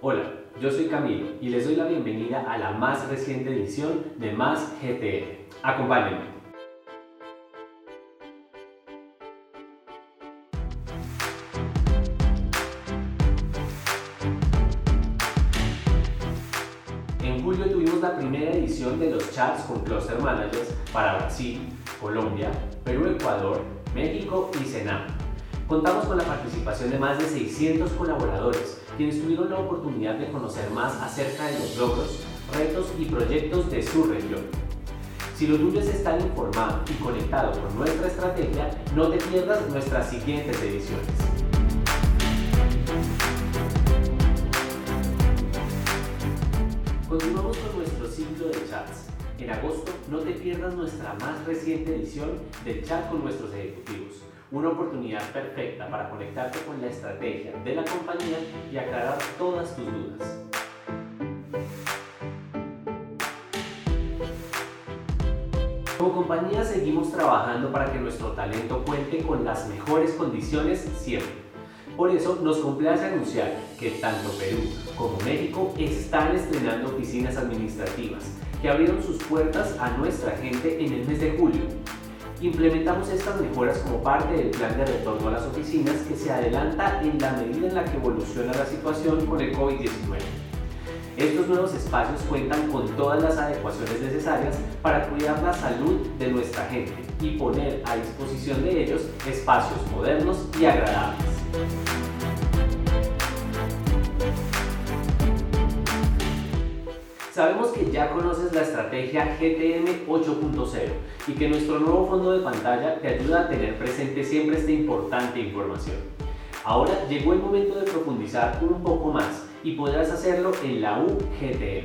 Hola, yo soy Camilo y les doy la bienvenida a la más reciente edición de Más GTM. Acompáñenme. En julio tuvimos la primera edición de los chats con Cluster Managers para Brasil, Colombia, Perú, Ecuador, México y Senam. Contamos con la participación de más de 600 colaboradores, quienes tuvieron la oportunidad de conocer más acerca de los logros, retos y proyectos de su región. Si lo tuyo es estar informado y conectado con nuestra estrategia, no te pierdas nuestras siguientes ediciones. Continuamos con nuestro ciclo de chats. En agosto no te pierdas nuestra más reciente edición del chat con nuestros ejecutivos. Una oportunidad perfecta para conectarte con la estrategia de la compañía y aclarar todas tus dudas. Como compañía seguimos trabajando para que nuestro talento cuente con las mejores condiciones siempre. Por eso nos complace anunciar que tanto Perú como México están estrenando oficinas administrativas que abrieron sus puertas a nuestra gente en el mes de julio. Implementamos estas mejoras como parte del plan de retorno a las oficinas que se adelanta en la medida en la que evoluciona la situación con el COVID-19. Estos nuevos espacios cuentan con todas las adecuaciones necesarias para cuidar la salud de nuestra gente y poner a disposición de ellos espacios modernos y agradables. Sabemos que ya conoces la estrategia GTM 8.0 y que nuestro nuevo fondo de pantalla te ayuda a tener presente siempre esta importante información. Ahora llegó el momento de profundizar un poco más y podrás hacerlo en la UGTM.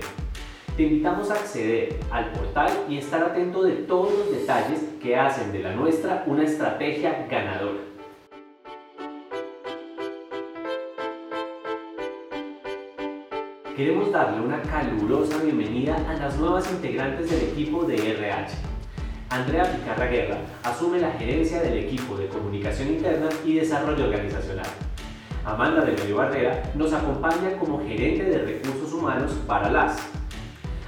Te invitamos a acceder al portal y estar atento de todos los detalles que hacen de la nuestra una estrategia ganadora. Queremos darle una calurosa bienvenida a las nuevas integrantes del equipo de RH. Andrea Picarra Guerra asume la gerencia del equipo de comunicación interna y desarrollo organizacional. Amanda de Medio Barrera nos acompaña como gerente de recursos humanos para LAS.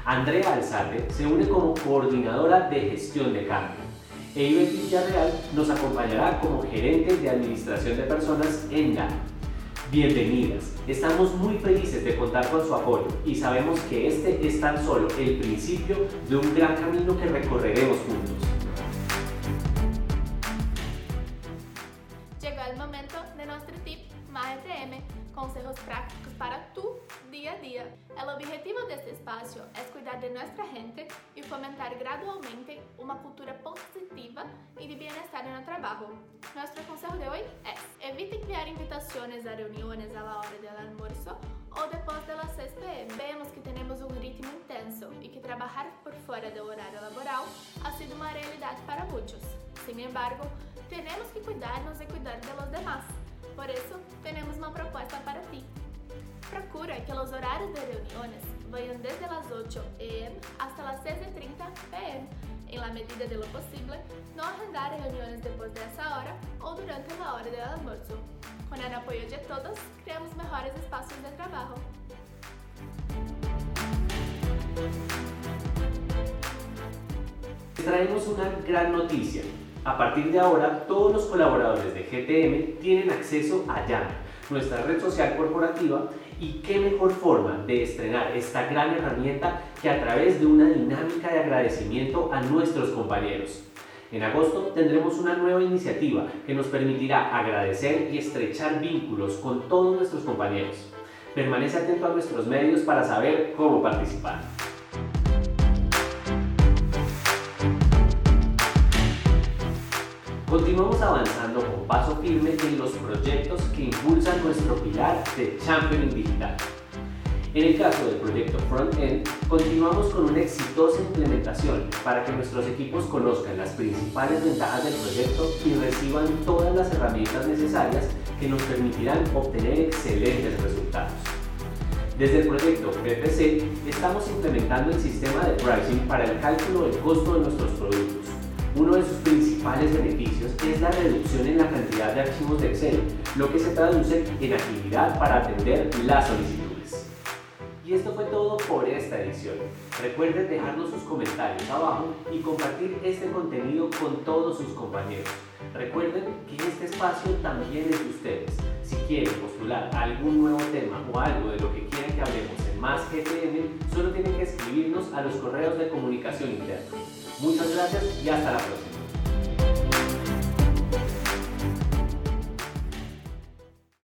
Andrea Alzate se une como coordinadora de gestión de cambio. E Villarreal nos acompañará como gerente de administración de personas en la Bienvenidas, estamos muy felices de contar con su apoyo y sabemos que este es tan solo el principio de un gran camino que recorreremos juntos. Llegó el momento de nuestro tip MAETM, consejos prácticos para tu día a día. El objetivo de este espacio es cuidar de nuestra gente fomentar gradualmente una cultura positiva y de bienestar en el trabajo. Nuestro consejo de hoy es, evite enviar invitaciones a reuniones a la hora del almuerzo o después de las 6 pm. Vemos que tenemos un ritmo intenso y que trabajar por fuera del horario laboral ha sido una realidad para muchos. Sin embargo, tenemos que cuidarnos y cuidar de demás. Por eso, tenemos uma proposta para ti. Procura que os horários de reuniões vayan desde as 8 am hasta las 6.30 pm. En la medida de lo posible, no agendar reuniones después de esa hora o durante la hora del almuerzo. Con el apoyo de todos, creamos mejores espacios de trabajo. traemos una gran noticia. A partir de ahora, todos los colaboradores de GTM tienen acceso a Llama, nuestra red social corporativa, y qué mejor forma de estrenar esta gran herramienta que a través de una dinámica de agradecimiento a nuestros compañeros. En agosto tendremos una nueva iniciativa que nos permitirá agradecer y estrechar vínculos con todos nuestros compañeros. Permanece atento a nuestros medios para saber cómo participar. Continuamos avanzando con paso firme en los proyectos que impulsan nuestro pilar de Championing Digital. En el caso del proyecto Frontend, continuamos con una exitosa implementación para que nuestros equipos conozcan las principales ventajas del proyecto y reciban todas las herramientas necesarias que nos permitirán obtener excelentes resultados. Desde el proyecto PPC estamos implementando el sistema de pricing para el cálculo del costo de nuestros productos. Uno de sus principales beneficios es la reducción en la cantidad de archivos de Excel, lo que se traduce en agilidad para atender las solicitudes. Y esto fue todo por esta edición. Recuerden dejarnos sus comentarios abajo y compartir este contenido con todos sus compañeros. Recuerden que este espacio también es de ustedes. Si quieren postular algún nuevo tema o algo de lo que quieran que hablemos Más GTM, solo tienen que escribirnos a los correos de comunicación interna. Muchas gracias y hasta la próxima.